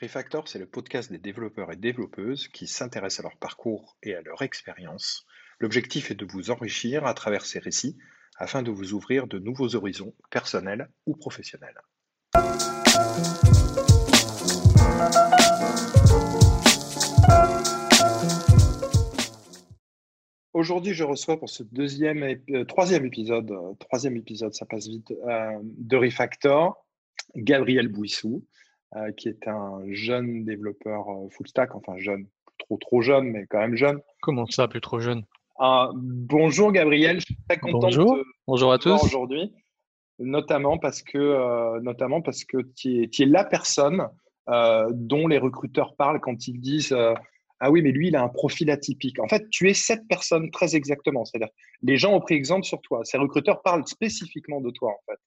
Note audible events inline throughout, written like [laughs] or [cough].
Refactor, c'est le podcast des développeurs et développeuses qui s'intéressent à leur parcours et à leur expérience. L'objectif est de vous enrichir à travers ces récits afin de vous ouvrir de nouveaux horizons personnels ou professionnels. Aujourd'hui, je reçois pour ce deuxième, euh, troisième épisode, euh, troisième épisode, ça passe vite, euh, de Refactor, Gabriel Bouissou, qui est un jeune développeur full stack, enfin jeune, trop trop jeune, mais quand même jeune. Comment ça, plus trop jeune? Ah, Bonjour Gabriel, je suis très content bonjour. de bonjour à tous aujourd'hui, notamment parce que, notamment parce que tu es, es, la personne dont les recruteurs parlent quand ils disent ah oui, mais lui, il a un profil atypique. En fait, tu es cette personne très exactement. C'est-à-dire, les gens ont pris exemple sur toi. Ces recruteurs parlent spécifiquement de toi, en fait.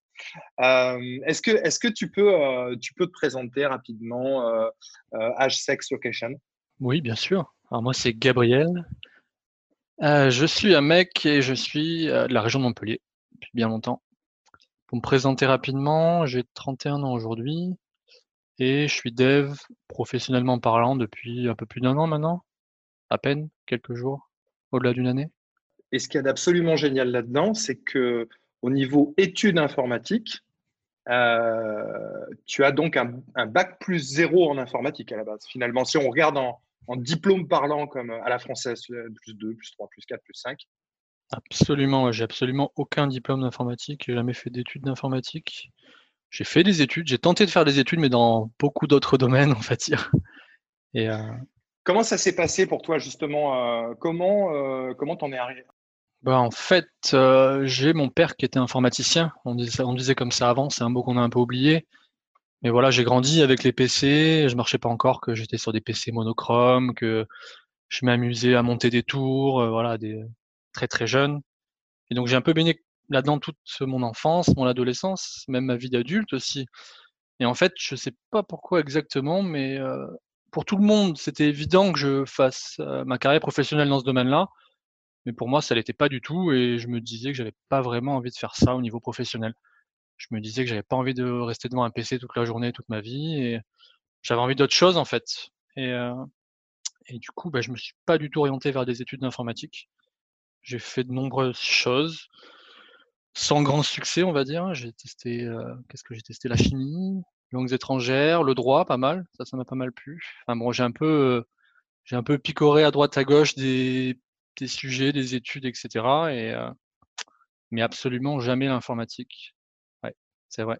Euh, est-ce que, est-ce que tu peux, euh, tu peux te présenter rapidement euh, sexe, location? Oui, bien sûr. Alors moi, c'est Gabriel. je suis un mec et je suis de la région de Montpellier depuis bien longtemps. Pour me présenter rapidement, j'ai 31 ans aujourd'hui. Et je suis dev professionnellement parlant depuis un peu plus d'un an maintenant, à peine, quelques jours, au-delà d'une année. Et ce qu'il y a d'absolument génial là-dedans, c'est que au niveau études informatiques, euh, tu as donc un, bac plus zéro en informatique à la base. Finalement, si on regarde en, en diplôme parlant comme à la française, plus 2, plus 3, plus 4, plus 5. Absolument, j'ai absolument aucun diplôme d'informatique, j'ai jamais fait d'études d'informatique. J'ai fait des études, j'ai tenté de faire des études, mais dans beaucoup d'autres [laughs] domaines, on va dire. Et, euh, Comment ça s'est passé pour toi, justement euh, Comment euh, comment t'en es arrivé bah, En fait, j'ai mon père qui était informaticien. On disait, on disait comme ça avant, c'est un mot qu'on a un peu oublié. Mais voilà, j'ai grandi avec les PC, je marchais pas encore, que j'étais sur des PC monochromes, que je m'amusais à monter des tours, voilà, des très très jeunes. Et donc j'ai un peu baigné là-dedans toute mon enfance, mon adolescence, même ma vie d'adulte aussi. Et en fait, je sais pas pourquoi exactement, mais pour tout le monde, c'était évident que je fasse ma carrière professionnelle dans ce domaine-là. Mais pour moi, ça l'était pas du tout et je me disais que j'avais pas vraiment envie de faire ça au niveau professionnel. Je me disais que j'avais pas envie de rester devant un PC toute la journée, toute ma vie et j'avais envie d'autre chose en fait. Et, et du coup, bah, je me suis pas du tout orienté vers des études d'informatique. J'ai fait de nombreuses choses sans grand succès, on va dire. J'ai testé, qu'est-ce que j'ai testé? La chimie, langues étrangères, le droit, pas mal. Ça, ça m'a pas mal plu. Enfin bon, j'ai un peu, j'ai un peu picoré à droite à gauche des, des sujets, des études, etc. Et, euh, mais absolument jamais l'informatique. Ouais, c'est vrai.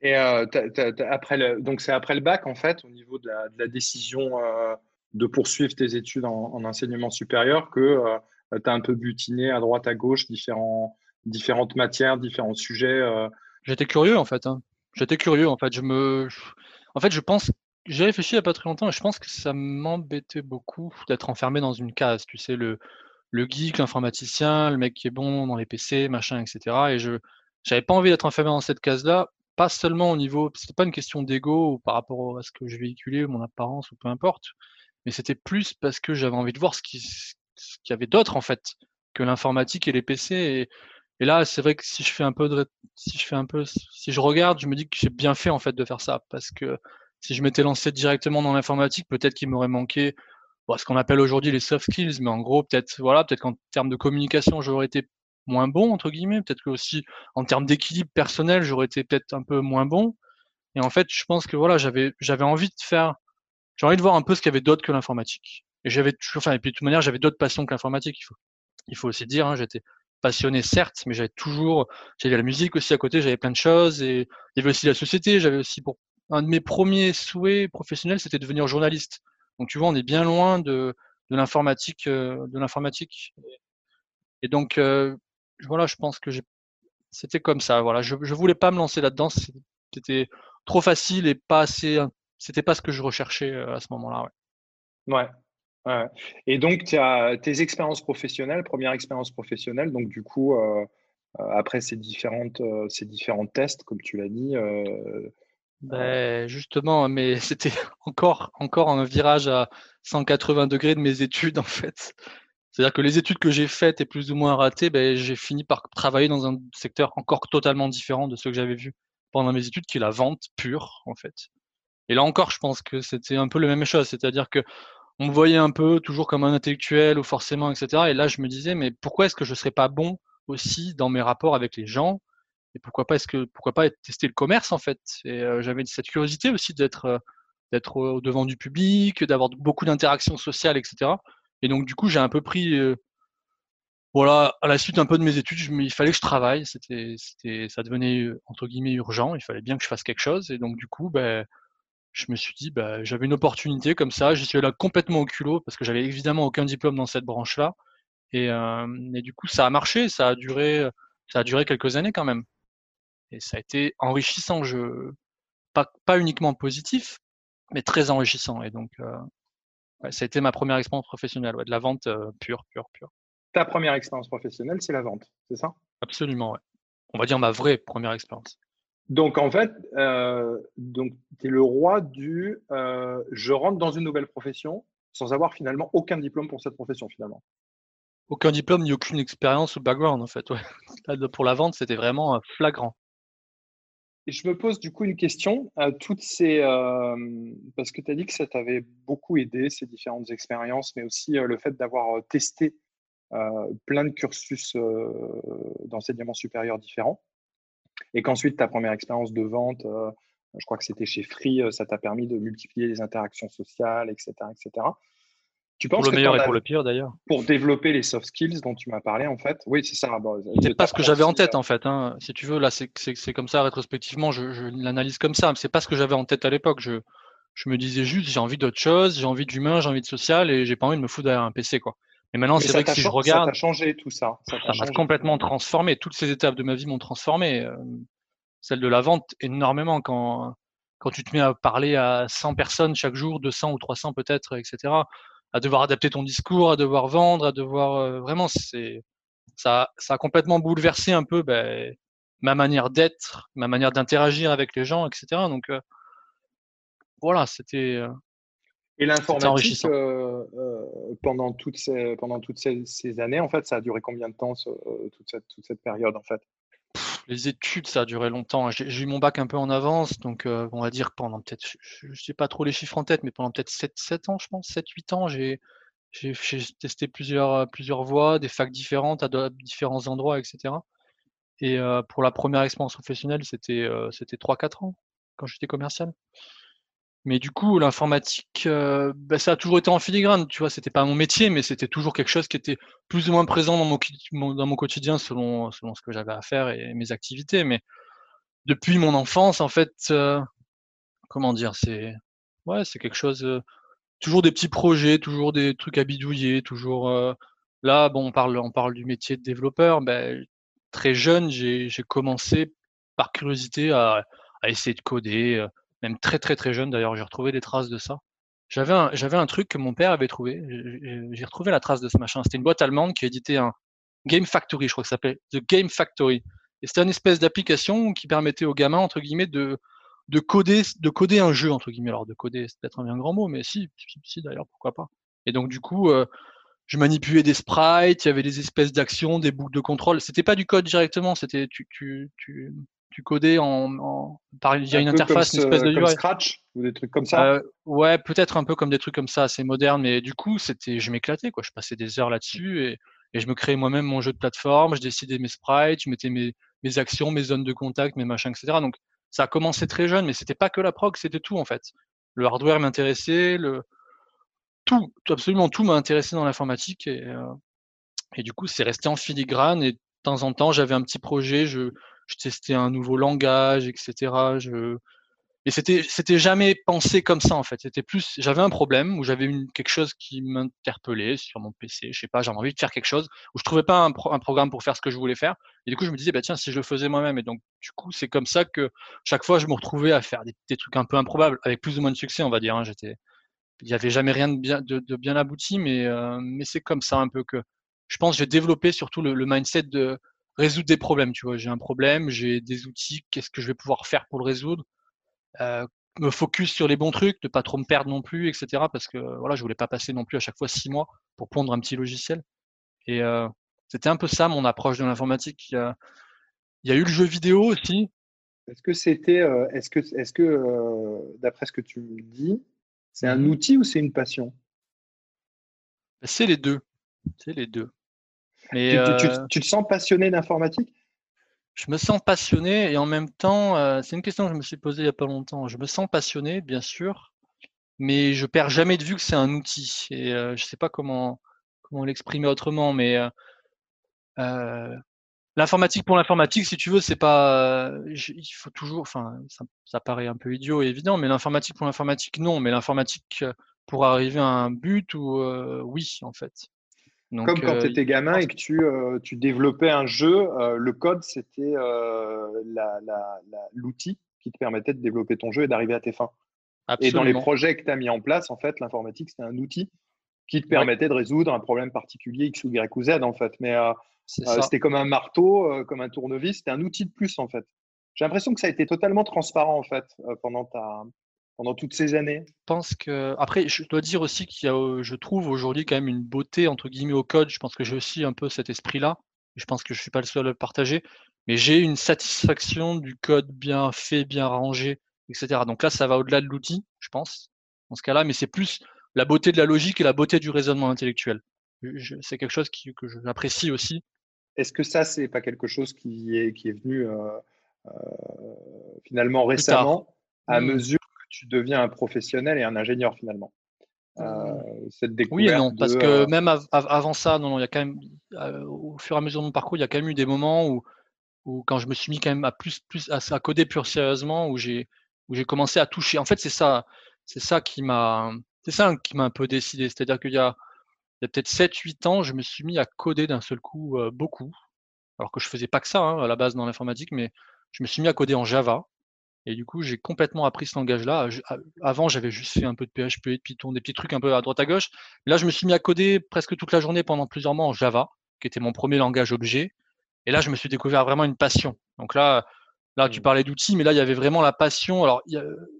Et après le, donc c'est après le bac en fait, au niveau de la, de la décision de poursuivre tes études en, en enseignement supérieur, que tu as un peu butiné à droite à gauche différents différentes matières, différents sujets. Euh. J'étais curieux en fait. Hein. J'étais curieux en fait. Je me, en fait, je pense, j'ai réfléchi il n'y a pas très longtemps et je pense que ça m'embêtait beaucoup d'être enfermé dans une case. Tu sais, le, geek, l'informaticien, le mec qui est bon dans les PC, machin, etc. Et je, j'avais pas envie d'être enfermé dans cette case-là. Pas seulement au niveau, c'était pas une question d'ego ou par rapport à ce que je véhiculais, mon apparence ou peu importe, mais c'était plus parce que j'avais envie de voir ce qu'il ce qu'il y avait d'autre en fait que l'informatique et les PC. Et et là, c'est vrai que si je fais un peu de, si je fais un peu, si je regarde, je me dis que j'ai bien fait en fait de faire ça, parce que si je m'étais lancé directement dans l'informatique, peut-être qu'il m'aurait manqué ce qu'on appelle aujourd'hui les soft skills, mais en gros, peut-être voilà, peut-être qu'en termes de communication, j'aurais été moins bon entre guillemets, peut-être que aussi en termes d'équilibre personnel, j'aurais été peut-être un peu moins bon. Et en fait, je pense que voilà, j'avais j'avais envie de faire, j'ai envie de voir un peu ce qu'il y avait d'autre que l'informatique. Et j'avais toujours, enfin, et puis de toute manière, j'avais d'autres passions que l'informatique. Il faut, il faut aussi dire, hein, j'étais passionné certes, mais j'avais toujours, j'avais la musique aussi à côté, j'avais plein de choses et il y avait aussi la société, j'avais aussi pour un de mes premiers souhaits professionnels, c'était de devenir journaliste. Donc tu vois, on est bien loin de, l'informatique, euh, de l'informatique. Et donc euh, voilà, je pense que c'était comme ça. Voilà, je, je voulais pas me lancer là-dedans, c'était trop facile et pas assez, c'était pas ce que je recherchais euh, à ce moment-là. Ouais. ouais. Et donc, tu as tes expériences professionnelles, première expérience professionnelle, donc du coup, après ces, différentes, ces différents tests, comme tu l'as dit. Ben, justement, mais [laughs] c'était encore, encore un virage à 180 degrés de mes études, en fait. C'est-à-dire que les études que j'ai faites et plus ou moins ratées, ben, j'ai fini par travailler dans un secteur encore totalement différent de ce que j'avais vu pendant mes études, qui est la vente pure, en fait. Et là encore, je pense que c'était un peu la même chose, c'est-à-dire que on me voyait un peu toujours comme un intellectuel ou forcément, etc. Et là, je me disais, mais pourquoi est-ce que je serais pas bon aussi dans mes rapports avec les gens Pourquoi pas est-ce que pourquoi pas tester le commerce en fait? Et euh, j'avais cette curiosité aussi d'être euh, d'être au devant du public, d'avoir beaucoup d'interactions sociales, etc. Et donc du coup, j'ai un peu pris euh, voilà, à la suite un peu de mes études, il fallait que je travaille. C'était, c'était, ça devenait entre guillemets urgent. Il fallait bien que je fasse quelque chose. Et donc du coup, ben, je me suis dit, bah, j'avais une opportunité comme ça. J'y suis là complètement au culot parce que j'avais évidemment aucun diplôme dans cette branche-là. Et, et, du coup, ça a marché. Ça a duré, ça a duré quelques années quand même. Et ça a été enrichissant. Je, pas, pas uniquement positif, mais très enrichissant. Et donc, euh, ouais, ça a été ma première expérience professionnelle, ouais, de la vente euh, pure, pure, pure. Ta première expérience professionnelle, c'est la vente, c'est ça? Absolument, ouais. On va dire ma vraie première expérience. Donc en fait, euh, tu es le roi du euh, je rentre dans une nouvelle profession sans avoir finalement aucun diplôme pour cette profession finalement. Aucun diplôme ni aucune expérience ou background en fait. Ouais. [laughs] Pour la vente, c'était vraiment flagrant. Je me pose du coup une question à toutes ces parce que tu as dit que ça t'avait beaucoup aidé ces différentes expériences, mais aussi le fait d'avoir testé plein de cursus d'enseignement supérieur différents et qu'ensuite ta première expérience de vente, euh, je crois que c'était chez Free, euh, ça t'a permis de multiplier les interactions sociales, etc. etc. Tu penses pour le meilleur et pour le pire d'ailleurs. Pour développer les soft skills dont tu m'as parlé en fait? Oui, c'est ça. c'est pas ce que j'avais en tête en fait. Hein. Si tu veux, là, c'est comme ça rétrospectivement, je, je l'analyse comme ça. C'est pas ce que j'avais en tête à l'époque. Je, je me disais juste, j'ai envie d'autre chose, j'ai envie d'humain, j'ai envie de social et j'ai pas envie de me foutre derrière un PC quoi. Et maintenant, c'est vrai que si je regarde. Ça a changé tout ça. Ça m'a complètement transformé. Toutes ces étapes de ma vie m'ont transformé. Euh, celle de la vente, énormément. Quand, quand tu te mets à parler à 100 personnes chaque jour, 200 ou 300 peut-être, etc., à devoir adapter ton discours, à devoir vendre, à devoir. Euh, vraiment, c'est. Ça, ça a complètement bouleversé un peu ben, ma manière d'être, ma manière d'interagir avec les gens, etc. Donc, euh, voilà, c'était. Et l'informatique, euh, euh, pendant toutes, ces, pendant toutes ces, années, en fait, ça a duré combien de temps, euh, toute, cette, toute cette période, en fait? Les études, ça a duré longtemps. J'ai eu mon bac un peu en avance, donc on va dire pendant peut-être, je ne sais pas trop les chiffres en tête, mais pendant peut-être 7, 7 ans, je pense, 7-8 ans, j'ai testé plusieurs, plusieurs voies, des facs différentes à différents endroits, etc. Et pour la première expérience professionnelle, c'était c'était 3-4 ans quand j'étais commercial. Mais du coup, l'informatique, euh, bah, ça a toujours été en filigrane, tu vois, c'était pas mon métier, mais c'était toujours quelque chose qui était plus ou moins présent dans mon, dans mon quotidien selon, selon ce que j'avais à faire et mes activités. Mais depuis mon enfance, en fait, euh, comment dire, c'est ouais, c'est quelque chose, euh, toujours des petits projets, toujours des trucs à bidouiller, toujours. là, bon, on parle, on parle du métier de développeur. Ben, très jeune, j'ai commencé par curiosité à, à essayer de coder même très très très jeune d'ailleurs, j'ai retrouvé des traces de ça. J'avais un, j'avais un truc que mon père avait trouvé, j'ai retrouvé la trace de ce machin. C'était une boîte allemande qui éditait un Game Factory, je crois que ça s'appelait The Game Factory. Et c'était une espèce d'application qui permettait aux gamins, entre guillemets, de, de, coder, de coder un jeu, entre guillemets. Alors, de coder, c'est peut-être un bien grand mot, mais si, si, d'ailleurs, pourquoi pas. Et donc, du coup, euh, je manipulais des sprites, il y avait des espèces d'actions, des boucles de contrôle. C'était pas du code directement, c'était tu, tu, tu, tu codais en, par il y a une interface, une espèce de comme Scratch ou des trucs comme ça. Euh, ouais, peut-être un peu comme des trucs comme ça, assez moderne, mais du coup, c'était, je m'éclatais quoi. Je passais des heures là-dessus et, et, je me créais moi-même mon jeu de plateforme. Je décidais mes sprites, je mettais mes, mes actions, mes zones de contact, mes machins, etc. Donc ça a commencé très jeune, mais c'était pas que la prog, c'était tout en fait. Le hardware m'intéressait, le tout, absolument tout m'a intéressé dans l'informatique et, euh, et du coup, c'est resté en filigrane et de temps en temps, j'avais un petit projet, je, je testais un nouveau langage, etc. Je... Et c'était, c'était jamais pensé comme ça en fait. C'était plus, j'avais un problème où j'avais une, quelque chose qui m'interpellait sur mon PC. Je sais pas, j'avais envie de faire quelque chose où je trouvais pas un, un, programme pour faire ce que je voulais faire. Et du coup, je me disais, bah tiens, si je le faisais moi-même. Et donc, du coup, c'est comme ça que chaque fois, je me retrouvais à faire des, trucs un peu improbables, avec plus ou moins de succès, on va dire. Hein. J'étais, il y avait jamais rien de bien, de, de bien abouti, mais euh, mais c'est comme ça un peu que je pense j'ai développé surtout le, le mindset de résoudre des problèmes. Tu vois, j'ai un problème, j'ai des outils, qu'est-ce que je vais pouvoir faire pour le résoudre? Euh, Me focus sur les bons trucs, ne pas trop me perdre non plus, etc. Parce que voilà, je voulais pas passer non plus à chaque fois six mois pour pondre un petit logiciel. Et euh, c'était un peu ça mon approche de l'informatique. Il, il y a, eu le jeu vidéo aussi. Est-ce que c'était, est-ce que, est-ce que d'après ce que tu me dis, c'est un mmh outil ou c'est une passion? C'est les deux. C'est les deux. Mais tu, te sens passionné d'informatique? Je me sens passionné et en même temps, c'est une question que je me suis posée il n'y a pas longtemps. Je me sens passionné, bien sûr, mais je perds jamais de vue que c'est un outil. Et je ne sais pas comment, comment l'exprimer autrement, mais l'informatique pour l'informatique, si tu veux, c'est pas. il faut toujours. Enfin, ça, paraît un peu idiot et évident, mais l'informatique pour l'informatique, non. Mais l'informatique pour arriver à un but, ou oui, en fait. Comme quand tu étais gamin et que tu, tu développais un jeu, le code, c'était l'outil qui te permettait de développer ton jeu et d'arriver à tes fins. Et dans les projets que tu as mis en place, en fait, l'informatique, c'était un outil qui te permettait de résoudre un problème particulier X ou Y ou Z, en fait. Mais euh, euh, c'était comme un marteau, euh, comme un tournevis, c'était un outil de plus, en fait. J'ai l'impression que ça a été totalement transparent, en fait, pendant, ta, pendant toutes ces années? Je pense que. Après, je dois dire aussi qu'il y a, je trouve aujourd'hui quand même une beauté, entre guillemets, au code. Je pense que j'ai aussi un peu cet esprit-là. Je pense que je ne suis pas le seul à le partager. Mais j'ai une satisfaction du code bien fait, bien rangé, etc. Donc là, ça va au-delà de l'outil, je pense, dans ce cas-là. Mais c'est plus la beauté de la logique et la beauté du raisonnement intellectuel. C'est quelque chose qui, que j'apprécie aussi. Est-ce que ça, c'est pas quelque chose qui est, qui est venu euh, euh, finalement récemment, à mmh. mesure tu deviens un professionnel et un ingénieur finalement euh, mmh. cette découverte Oui et non, parce que même avant ça, non, il y a quand même, au fur et à mesure de mon parcours, il y a quand même eu des moments où, où quand je me suis mis quand même à plus, plus à, à coder plus sérieusement, où j'ai, où j'ai commencé à toucher. En fait, c'est ça, c'est ça qui m'a, c'est ça qui m'a un peu décidé. C'est-à-dire qu'il y a, il y a peut-être 7-8 ans, je me suis mis à coder d'un seul coup beaucoup. Alors que je faisais pas que ça hein, à la base dans l'informatique, mais je me suis mis à coder en Java. Et du coup, j'ai complètement appris ce langage-là. Avant, j'avais juste fait un peu de PHP, de Python, des petits trucs un peu à droite à gauche. là, je me suis mis à coder presque toute la journée pendant plusieurs mois en Java, qui était mon premier langage objet. Et là, je me suis découvert vraiment une passion. Donc là, là, tu mmh. parlais d'outils, mais là, il y avait vraiment la passion. Alors,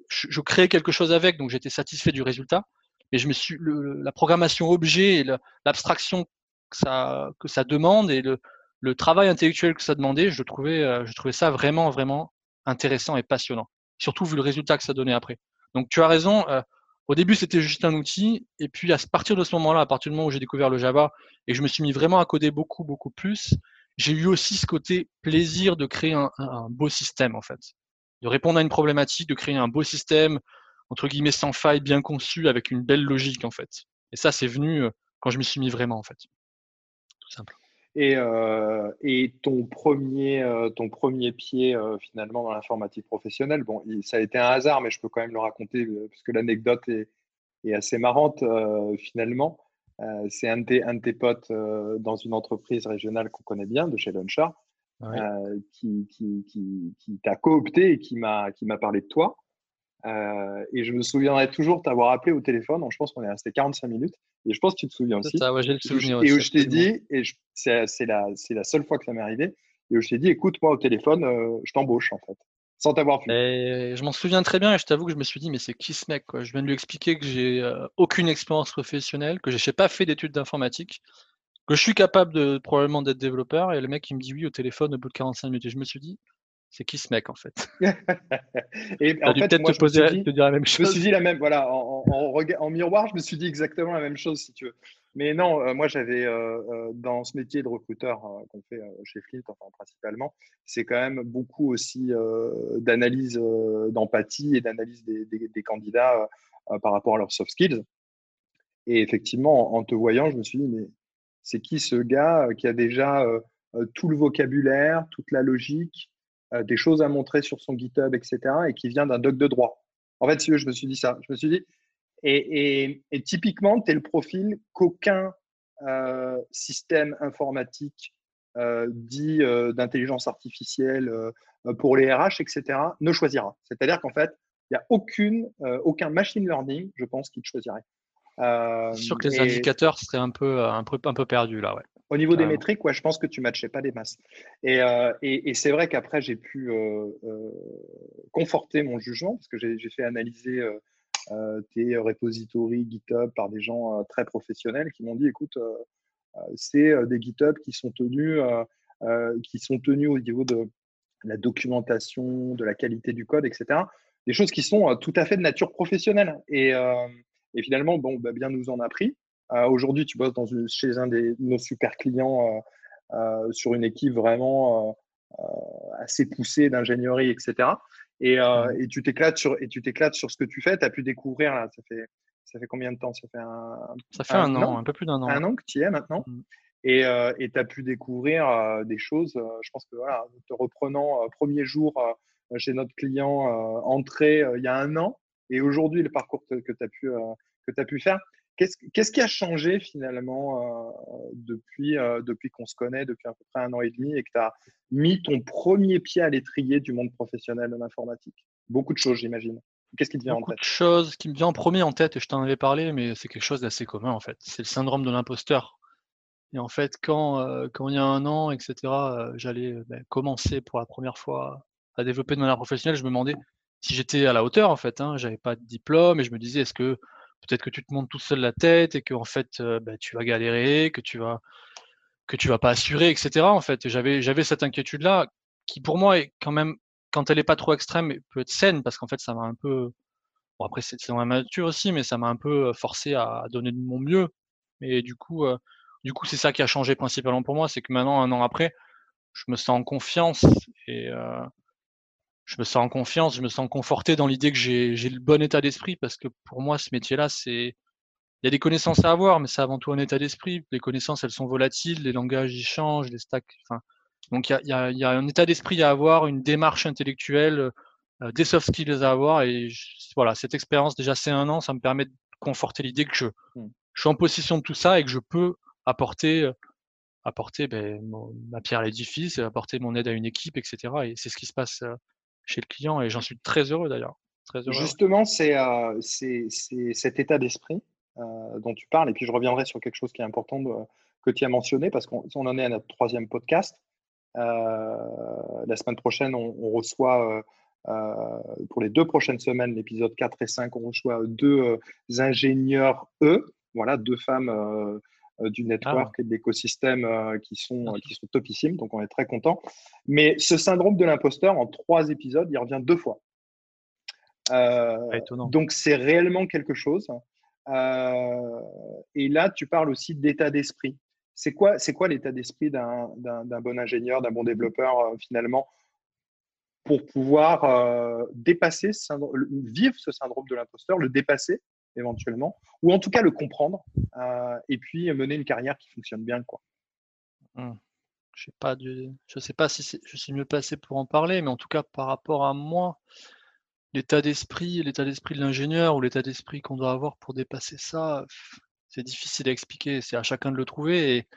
je, créais quelque chose avec, donc j'étais satisfait du résultat mais je me suis la programmation objet et l'abstraction que ça, que ça demande et le, le, travail intellectuel que ça demandait, je trouvais, euh, je trouvais ça vraiment, vraiment intéressant et passionnant. Surtout vu le résultat que ça donnait après. Donc tu as raison. Euh, au début, c'était juste un outil, et puis à partir de ce moment-là, à partir du moment où j'ai découvert le Java et je me suis mis vraiment à coder beaucoup, beaucoup plus, j'ai eu aussi ce côté plaisir de créer un, beau système en fait, de répondre à une problématique, de créer un beau système, entre guillemets sans faille, bien conçu, avec une belle logique en fait. Et ça, c'est venu euh, quand je me suis mis vraiment en fait. Tout simple. Et, euh, et ton, premier, euh, ton premier pied finalement dans l'informatique professionnelle, bon, ça a été un hasard, mais je peux quand même le raconter parce que l'anecdote est, est, assez marrante finalement. c'est un, un, de tes potes dans une entreprise régionale qu'on connaît bien, de chez qui, qui, qui, qui t'a coopté et qui m'a parlé de toi. Euh, et je me souviendrai toujours t'avoir appelé au téléphone. Donc je pense qu'on est resté 45 minutes. Et je pense que tu te souviens aussi. Ça, ouais, j'ai le souvenir et où je t'ai dit, et c'est la, la seule fois que ça m'est arrivé, et où je t'ai dit, écoute, moi au téléphone, euh, je t'embauche en fait, sans t'avoir vu. je m'en souviens très bien et je t'avoue que je me suis dit, mais c'est qui ce mec quoi? Je viens de lui expliquer que j'ai euh, aucune expérience professionnelle, que je n'ai pas fait d'études d'informatique, que je suis capable de probablement d'être développeur. Et le mec, il me dit oui au téléphone au bout de 45 minutes. Et je me suis dit, c'est qui ce mec en fait? [laughs] Et en fait, moi, te, poser, te dire la même chose. Je me suis dit la même, voilà, en, en, miroir, je me suis dit exactement la même chose si tu veux. Mais non, euh, moi j'avais euh, euh, dans ce métier de recruteur qu'on fait chez Flint, enfin principalement, c'est quand même beaucoup aussi d'analyse, d'empathie et d'analyse des, des, candidats par rapport à leurs soft skills. Et effectivement, en te voyant, je me suis dit, mais c'est qui ce gars qui a déjà tout le vocabulaire, toute la logique, euh, des choses à montrer sur son GitHub, etc., et qui vient d'un doc de droit. En fait, si je me suis dit ça. Je me suis dit, et, typiquement, tu es le profil qu'aucun euh, système informatique euh, dit d'intelligence artificielle pour les RH, etc., ne choisira. C'est-à-dire qu'en fait, il n'y a aucune, aucun machine learning, je pense, qui te choisirait. Euh, sûr que les indicateurs seraient un peu, un peu, un peu perdus là, ouais. Au niveau des métriques, ouais, je pense que tu ne matchais pas des masses. Et, euh, et, et c'est vrai qu'après, j'ai pu euh, euh, conforter mon jugement parce que j'ai fait analyser tes repositories GitHub par des gens très professionnels qui m'ont dit écoute, c'est des GitHub qui sont tenus, qui sont tenus au niveau de, la documentation, de la qualité du code, etc. Des choses qui sont tout à fait de nature professionnelle. Et, finalement, bon, bah, bien nous en a pris. Aujourd'hui, tu bosses dans chez un de nos super clients sur une équipe vraiment assez poussée d'ingénierie, etc. Et, mmh. et tu t'éclates sur, et tu t'éclates sur ce que tu fais. Tu as pu découvrir, là, ça fait, ça fait combien de temps? Ça fait un, ça fait un, an, un peu plus d'un an. Un an que tu y es maintenant. Mmh. Et tu as pu découvrir des choses. je pense que voilà, te reprenant premier jour chez notre client entré il y a un an et aujourd'hui le parcours que, tu as, pu, que as pu faire, Qu'est-ce qui a changé finalement depuis, depuis qu'on se connaît, depuis à peu près un an et demi, et que tu as mis ton premier pied à l'étrier du monde professionnel de l'informatique Beaucoup de choses, j'imagine. Qu'est-ce qui te vient en tête Beaucoup de choses qui me vient en premier en tête, et je t'en avais parlé, mais c'est quelque chose d'assez commun en fait. C'est le syndrome de l'imposteur. Et en fait, quand, quand il y a un an, etc., j'allais ben, commencer pour la première fois à développer de manière professionnelle, je me demandais si j'étais à la hauteur en fait. Hein. J'avais pas de diplôme et je me disais est-ce que peut-être que tu te montes tout seul la tête et que fait bah, tu vas galérer, que tu vas que tu vas pas assurer, etc. En fait, j'avais cette inquiétude là qui pour moi est quand même quand elle est pas trop extrême peut être saine parce qu'en fait ça m'a un peu bon après c'est dans la nature aussi mais ça m'a un peu forcé à donner de mon mieux et du coup du coup c'est ça qui a changé principalement pour moi c'est que maintenant un an après je me sens en confiance et je me sens en confiance, je me sens conforté dans l'idée que j'ai le bon état d'esprit parce que pour moi, ce métier-là, c'est. Il y a des connaissances à avoir, mais c'est avant tout un état d'esprit. Les connaissances, elles sont volatiles, les langages, ils changent, les stacks. Enfin, donc, il y a, y, a, y a, un état d'esprit à avoir, une démarche intellectuelle, euh, des soft skills à avoir. Et voilà, cette expérience, déjà, c'est un an, ça me permet de conforter l'idée que je, mmh. je suis en possession de tout ça et que je peux apporter, euh, apporter ben, ma pierre à l'édifice, apporter mon aide à une équipe, etc. Et c'est ce qui se passe euh, chez le client et j'en suis très heureux d'ailleurs. Justement, euh, c'est cet état d'esprit euh, dont tu parles. Et puis, je reviendrai sur quelque chose qui est important que tu as mentionné parce qu'on en est à notre troisième podcast. Euh, la semaine prochaine, on, reçoit, pour les deux prochaines semaines, l'épisode 4 et 5, on reçoit deux ingénieurs E, voilà, deux femmes euh, du network ah. et de l'écosystème euh, qui, sont, qui sont topissimes. Donc, on est très content. Mais ce syndrome de l'imposteur, en trois épisodes, il revient deux fois. Euh, donc, c'est réellement quelque chose. et là, tu parles aussi d'état d'esprit. C'est quoi, c'est quoi l'état d'esprit d'un, bon ingénieur, d'un bon développeur finalement pour pouvoir dépasser, vivre ce syndrome de l'imposteur, le dépasser éventuellement, ou en tout cas le comprendre, euh, et puis mener une carrière qui fonctionne bien. Quoi. Mmh. Je je sais pas si je suis mieux passé pour en parler, mais en tout cas par rapport à moi, l'état d'esprit, l'état d'esprit de l'ingénieur ou l'état d'esprit qu'on doit avoir pour dépasser ça, c'est difficile à expliquer. C'est à chacun de le trouver et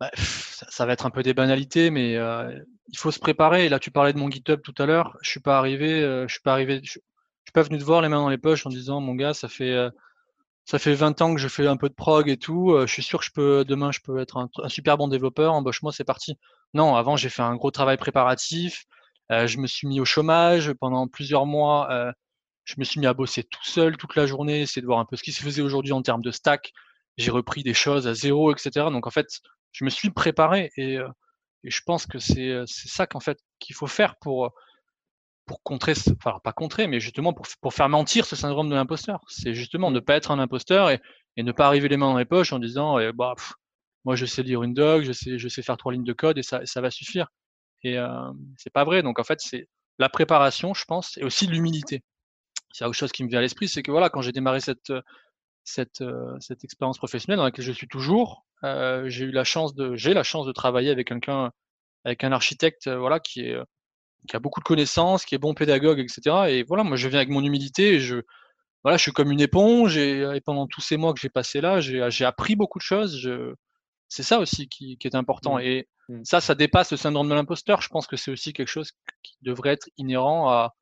bah, ça, va être un peu des banalités, mais euh, il faut se préparer. là, tu parlais de mon GitHub tout à l'heure. Je suis arrivé, euh, suis pas arrivé, suis pas venu te voir les mains dans les poches en disant mon gars, ça fait euh, ça fait 20 ans que je fais un peu de prog et tout. Euh, je suis sûr que je peux demain je peux être un, super bon développeur. Embauche-moi, c'est parti. Non, avant j'ai fait un gros travail préparatif. Euh, je me suis mis au chômage pendant plusieurs mois. je me suis mis à bosser tout seul toute la journée, essayer de voir un peu ce qui se faisait aujourd'hui en termes de stack. J'ai repris des choses à zéro, etc. Donc en fait, je me suis préparé et, et je pense que c'est ça qu'en fait qu'il faut faire pour pour contrer, enfin pas contrer, mais justement pour, pour faire mentir ce syndrome de l'imposteur. C'est justement ne pas être un imposteur et, et, ne pas arriver les mains dans les poches en disant eh, bah, moi je sais lire une doc, je sais, je sais faire trois lignes de code et ça, ça va suffire. Et euh, c'est pas vrai. Donc en fait, c'est la préparation, je pense, et aussi l'humilité. C'est autre chose qui me vient à l'esprit, c'est que voilà, quand j'ai démarré cette, cette, euh, cette expérience professionnelle dans laquelle je suis toujours, euh, j'ai eu la chance de, j'ai la chance de travailler avec quelqu'un, avec un architecte, euh, voilà, qui est qui a beaucoup de connaissances, qui est bon pédagogue, etc. Et voilà, moi je viens avec mon humilité, et je, voilà, je suis comme une éponge, et, pendant tous ces mois que j'ai passé là, j'ai appris beaucoup de choses. Je... C'est ça aussi qui, qui est important. Mmh. Et mmh. ça, ça dépasse le syndrome de l'imposteur. Je pense que c'est aussi quelque chose qui devrait être inhérent à,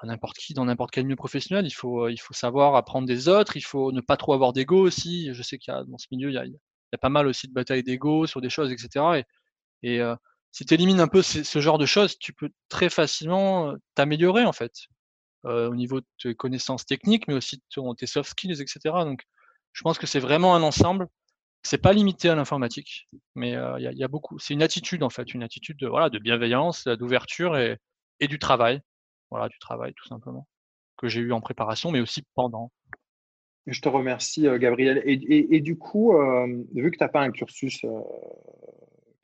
à n'importe qui dans n'importe quel milieu professionnel. Il faut, il faut savoir apprendre des autres, il faut ne pas trop avoir d'ego aussi. Je sais qu'il y a dans ce milieu, il y a, il y a pas mal aussi de batailles d'ego sur des choses, etc. Et, et euh, si tu élimines un peu ce, genre de choses, tu peux très facilement t'améliorer en fait, au niveau de tes connaissances techniques, mais aussi de tes soft skills, etc. Donc, je pense que c'est vraiment un ensemble. c'est pas limité à l'informatique, mais il y, a beaucoup. C'est une attitude en fait, une attitude de voilà de bienveillance, d'ouverture et, du travail. Voilà, du travail tout simplement que j'ai eu en préparation, mais aussi pendant. Je te remercie, Gabriel. Et, du coup, vu que tu n'as pas un cursus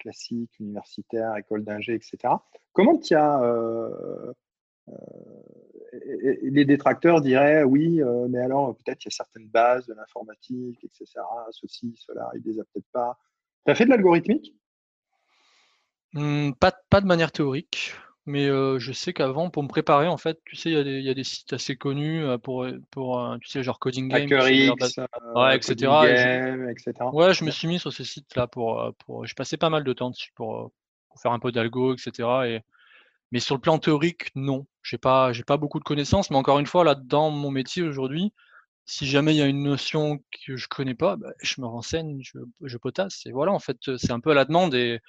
classique, universitaire, école d'ingé, etc., comment tu as les détracteurs diraient oui, euh, mais alors peut-être il y a certaines bases de l'informatique, etc. Ceci, cela, il les a peut-être pas. Tu fait de l'algorithmique? Mmh, pas de manière théorique, mais je sais qu'avant, pour me préparer, en fait, tu sais, il y, y, a des sites assez connus pour, pour tu sais, genre Coding Game, ouais. Game, etc. Ouais, je me suis mis sur ces sites-là pour, pour. Je passais pas mal de temps dessus pour, pour faire un peu d'algo, etc. Et mais sur le plan théorique, non. J'ai pas, j'ai pas beaucoup de connaissances, mais encore une fois, là, dans mon métier aujourd'hui, si jamais il y a une notion que je connais pas, bah, je me renseigne, je, je, potasse. Et voilà, en fait, c'est un peu à la demande. Et,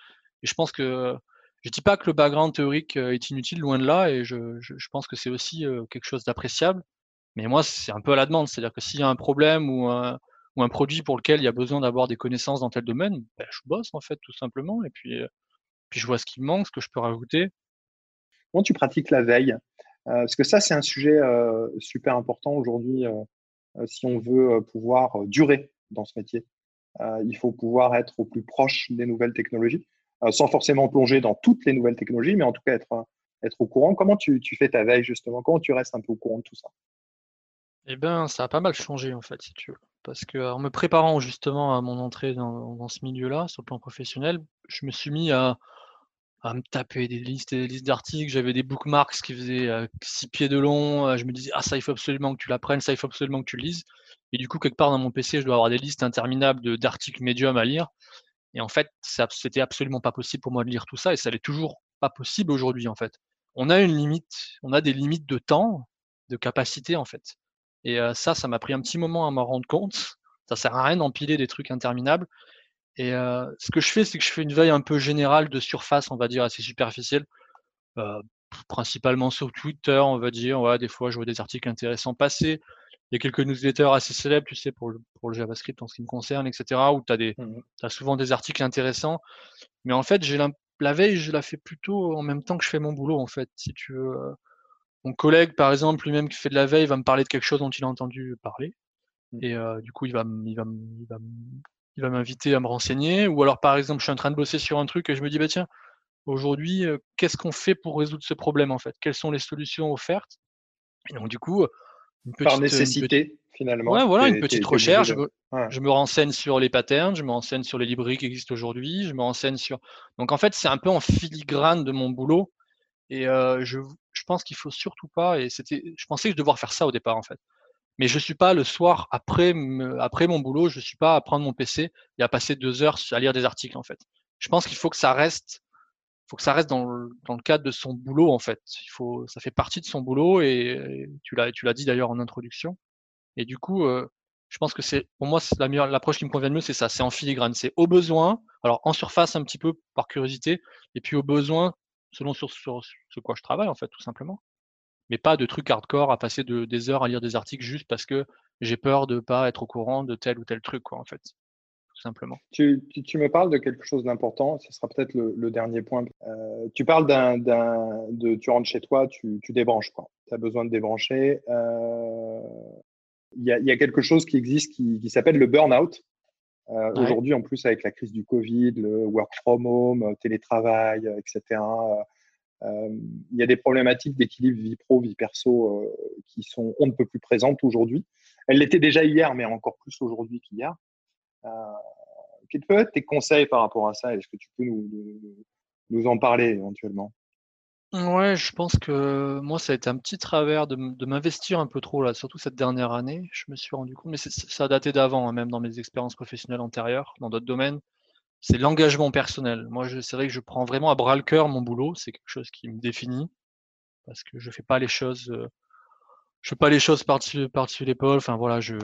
je pense que je dis pas que le background théorique euh, est inutile, loin de là. Et je, je, pense que c'est aussi euh, quelque chose d'appréciable. Mais moi, c'est un peu à la demande. C'est-à-dire que s'il y a un problème ou un, ou un produit pour lequel il y a besoin d'avoir des connaissances dans tel domaine, bah, je bosse en fait, tout simplement. Et puis, euh, puis je vois ce qui me manque, ce que je peux rajouter. Comment tu pratiques la veille? Euh, Parce que ça, c'est un sujet euh, super important aujourd'hui euh, si on veut pouvoir durer dans ce métier. il faut pouvoir être au plus proche des nouvelles technologies, sans forcément plonger dans toutes les nouvelles technologies, mais en tout cas être, être au courant. Comment tu, fais ta veille justement? Comment tu restes un peu au courant de tout ça? Eh bien, ça a pas mal changé en fait, si tu veux. Parce que en me préparant justement à mon entrée dans, ce milieu-là, sur le plan professionnel, je me suis mis à, me taper des listes et des listes d'articles. J'avais des bookmarks qui faisaient euh, six pieds de long. Euh, je me disais, ah, ça, il faut absolument que tu l'apprennes, ça, il faut absolument que tu le lises. Et du coup, quelque part dans mon PC, je dois avoir des listes interminables d'articles médiums à lire. Et en fait, c'était absolument pas possible pour moi de lire tout ça. Et ça n'est toujours pas possible aujourd'hui, en fait. On a une limite, on a des limites de temps, de capacité, en fait. Et euh, ça, ça m'a pris un petit moment à m'en rendre compte. Ça sert à rien d'empiler des trucs interminables. Et ce que je fais, c'est que je fais une veille un peu générale de surface, on va dire, assez superficielle. principalement sur Twitter, on va dire. Ouais, des fois, je vois des articles intéressants passer. Il y a quelques newsletters assez célèbres, tu sais, pour le, pour le JavaScript en ce qui me concerne, etc., où tu as, des, mmh as souvent des articles intéressants. Mais en fait, j'ai la, veille, je la fais plutôt en même temps que je fais mon boulot, en fait, si tu veux. Mon collègue, par exemple, lui-même qui fait de la veille, va me parler de quelque chose dont il a entendu parler. Mmh. Et du coup, il va, il va, il va il va m'inviter à me renseigner. Ou alors, par exemple, je suis en train de bosser sur un truc et je me dis, bah tiens, aujourd'hui, euh, qu'est-ce qu'on fait pour résoudre ce problème en fait? Quelles sont les solutions offertes? Et donc, du coup, petite, Par nécessité, finalement. Ouais, voilà, une petite recherche. Je, me, renseigne sur les patterns, je me renseigne sur les librairies qui existent aujourd'hui, je me renseigne sur. Donc, en fait, c'est un peu en filigrane de mon boulot. Et euh, je, je pense qu'il faut surtout pas. Et c'était, je pensais que je devais faire ça au départ, en fait mais je suis pas le soir après, après mon boulot, je suis pas à prendre mon PC et à passer deux heures à lire des articles en fait. Je pense qu'il faut que ça reste, faut que ça reste dans le, dans le cadre de son boulot en fait. Il faut, ça fait partie de son boulot et, tu l'as, tu l'as dit d'ailleurs en introduction. Et du coup, euh, je pense que c'est, pour moi, c'est la meilleure, l'approche qui me convient le mieux, c'est ça, c'est en filigrane, c'est au besoin, alors en surface un petit peu par curiosité, et puis au besoin selon sur, sur, sur quoi je travaille en fait, tout simplement mais pas de trucs hardcore à passer de, des heures à lire des articles juste parce que j'ai peur de pas être au courant de tel ou tel truc, quoi, en fait, simplement. Tu, tu, me parles de quelque chose d'important, ce sera peut-être le, dernier point. Euh, tu parles d'un, de, tu rentres chez toi, tu, tu débranches, quoi. Tu as besoin de débrancher. Euh, il y, a, y, a, quelque chose qui existe qui, qui s'appelle le burn-out. Euh, aujourd'hui, en plus, avec la crise du Covid, le work from home, télétravail, etc., euh, il y a des problématiques d'équilibre vie pro, vie perso euh, qui sont on ne peut plus présentes aujourd'hui. Elles l'étaient déjà hier, mais encore plus aujourd'hui qu'hier. Quels peuvent être tes conseils par rapport à ça Est-ce que tu peux nous, en parler éventuellement? Ouais, je pense que moi, ça a été un petit travers de, m'investir un peu trop là, surtout cette dernière année. Je me suis rendu compte, mais ça a daté d'avant, hein, même dans mes expériences professionnelles antérieures, dans d'autres domaines c'est l'engagement personnel. Moi, c'est vrai que je prends vraiment à bras le cœur mon boulot. C'est quelque chose qui me définit parce que je fais pas les choses, euh, je fais pas les choses par-dessus par l'épaule. Enfin voilà, je,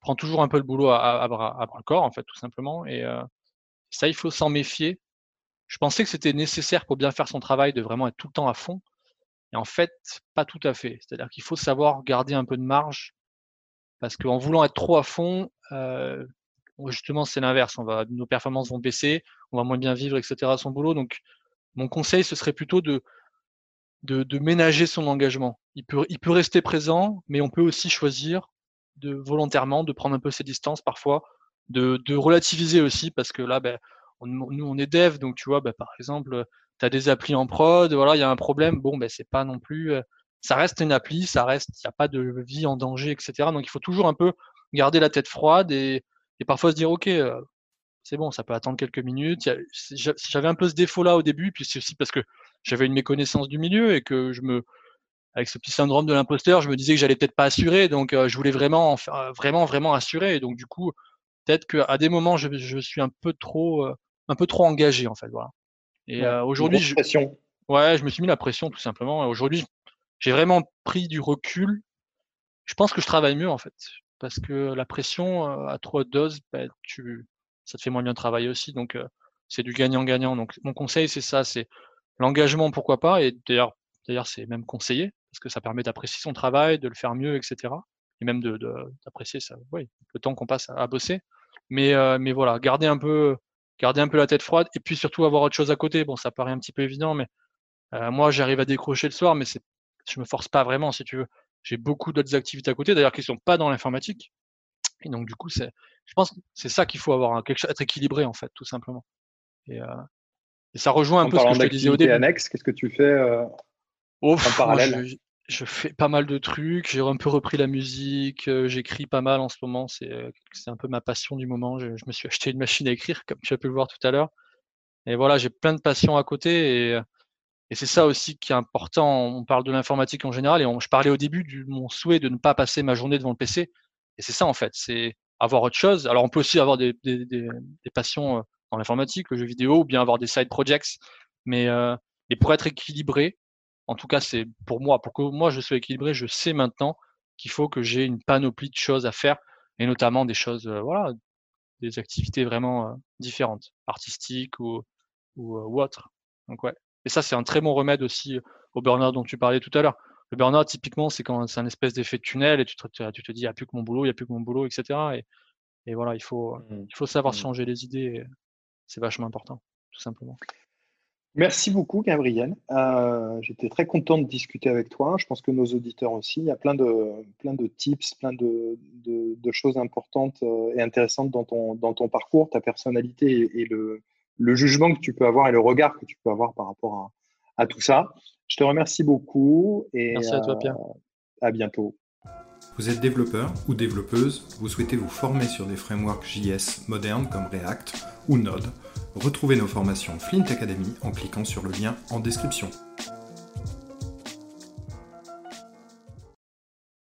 prends toujours un peu le boulot à, bras, à bras, le corps en fait, tout simplement. Et euh, ça, il faut s'en méfier. Je pensais que c'était nécessaire pour bien faire son travail de vraiment être tout le temps à fond. Et en fait, pas tout à fait. C'est-à-dire qu'il faut savoir garder un peu de marge parce qu'en voulant être trop à fond, euh, justement, c'est l'inverse. On va, nos performances vont baisser, on va moins bien vivre, etc. à son boulot. Donc, mon conseil, ce serait plutôt de, de, ménager son engagement. Il peut, rester présent, mais on peut aussi choisir de volontairement de prendre un peu ses distances parfois, de, de relativiser aussi, parce que là, ben, nous, on est dev, donc tu vois, ben, par exemple, tu as des applis en prod, voilà, il y a un problème, bon, ben, c'est pas non plus, euh, ça reste une appli, ça reste, il n'y a pas de vie en danger, etc. Donc il faut toujours un peu garder la tête froide et, et parfois se dire, ok, euh, c'est bon, ça peut attendre quelques minutes. J'avais un peu ce défaut-là au début, puis c'est aussi parce que j'avais une méconnaissance du milieu et que je me, avec ce petit syndrome de l'imposteur, je me disais que j'allais peut-être pas assurer, donc euh, je voulais vraiment, vraiment, vraiment assurer. Et donc du coup, peut-être qu'à des moments, je, je, suis un peu trop, un peu trop engagé en fait, voilà. Et aujourd'hui, je, ouais, je me suis mis la pression tout simplement. Et aujourd'hui, j'ai vraiment pris du recul. Je pense que je travaille mieux en fait, parce que la pression à trop haute dose, bah, tu, ça te fait moins bien travailler aussi. Donc c'est du gagnant-gagnant. Donc mon conseil, c'est ça, c'est l'engagement, pourquoi pas. Et d'ailleurs, d'ailleurs, c'est même conseillé parce que ça permet d'apprécier son travail, de le faire mieux, etc. Et même de, d'apprécier ça, le temps qu'on passe à, bosser. Mais, mais voilà, garder un peu, garder un peu la tête froide et puis surtout avoir autre chose à côté. Bon, ça paraît un petit peu évident, mais moi, j'arrive à décrocher le soir, mais c'est je me force pas vraiment, si tu veux. J'ai beaucoup d'autres activités à côté, d'ailleurs, qui sont pas dans l'informatique. Et donc, du coup, c'est, je pense que c'est ça qu'il faut avoir, hein, quelque chose, être équilibré, en fait, tout simplement. Et, euh, et ça rejoint un peu ce que je te disais au début. annexe, qu'est-ce que tu fais euh, en parallèle? je, fais pas mal de trucs, j'ai un peu repris la musique, euh, j'écris pas mal en ce moment, c'est, c'est un peu ma passion du moment. Je, je, me suis acheté une machine à écrire, comme tu as pu le voir tout à l'heure. Et voilà, j'ai plein de passions à côté et et c'est ça aussi qui est important. On parle de l'informatique en général et je parlais au début de mon souhait de ne pas passer ma journée devant le PC. Et c'est ça en fait, c'est avoir autre chose. Alors on peut aussi avoir des, des, des, des passions dans l'informatique, le jeu vidéo, ou bien avoir des side projects. Mais, euh, pour être équilibré, en tout cas c'est pour moi, pour que moi je sois équilibré, je sais maintenant qu'il faut que j'ai une panoplie de choses à faire, et notamment des choses, voilà, des activités vraiment différentes, artistiques ou, ou, ou autres. Donc ouais. Et ça, c'est un très bon remède aussi au burn-out dont tu parlais tout à l'heure. Le burn-out, typiquement, c'est quand c'est un espèce d'effet de tunnel et tu te, tu te dis, il n'y a plus que mon boulot, il n'y a plus que mon boulot, etc. Et, et voilà, il faut, mmh. il faut savoir mmh. changer les idées. C'est vachement important, tout simplement. Merci beaucoup, Gabriel. Euh, j'étais très content de discuter avec toi. Je pense que nos auditeurs aussi. Il y a plein de, plein de tips, plein de, de, choses importantes euh, et intéressantes dans ton, dans ton parcours, ta personnalité et le, le jugement que tu peux avoir et le regard que tu peux avoir par rapport à, tout ça. Je te remercie beaucoup et Merci à, toi, Pierre. Euh, à bientôt. Vous êtes développeur ou développeuse, vous souhaitez vous former sur des frameworks JS modernes comme React ou Node? Retrouvez nos formations Flint Academy en cliquant sur le lien en description.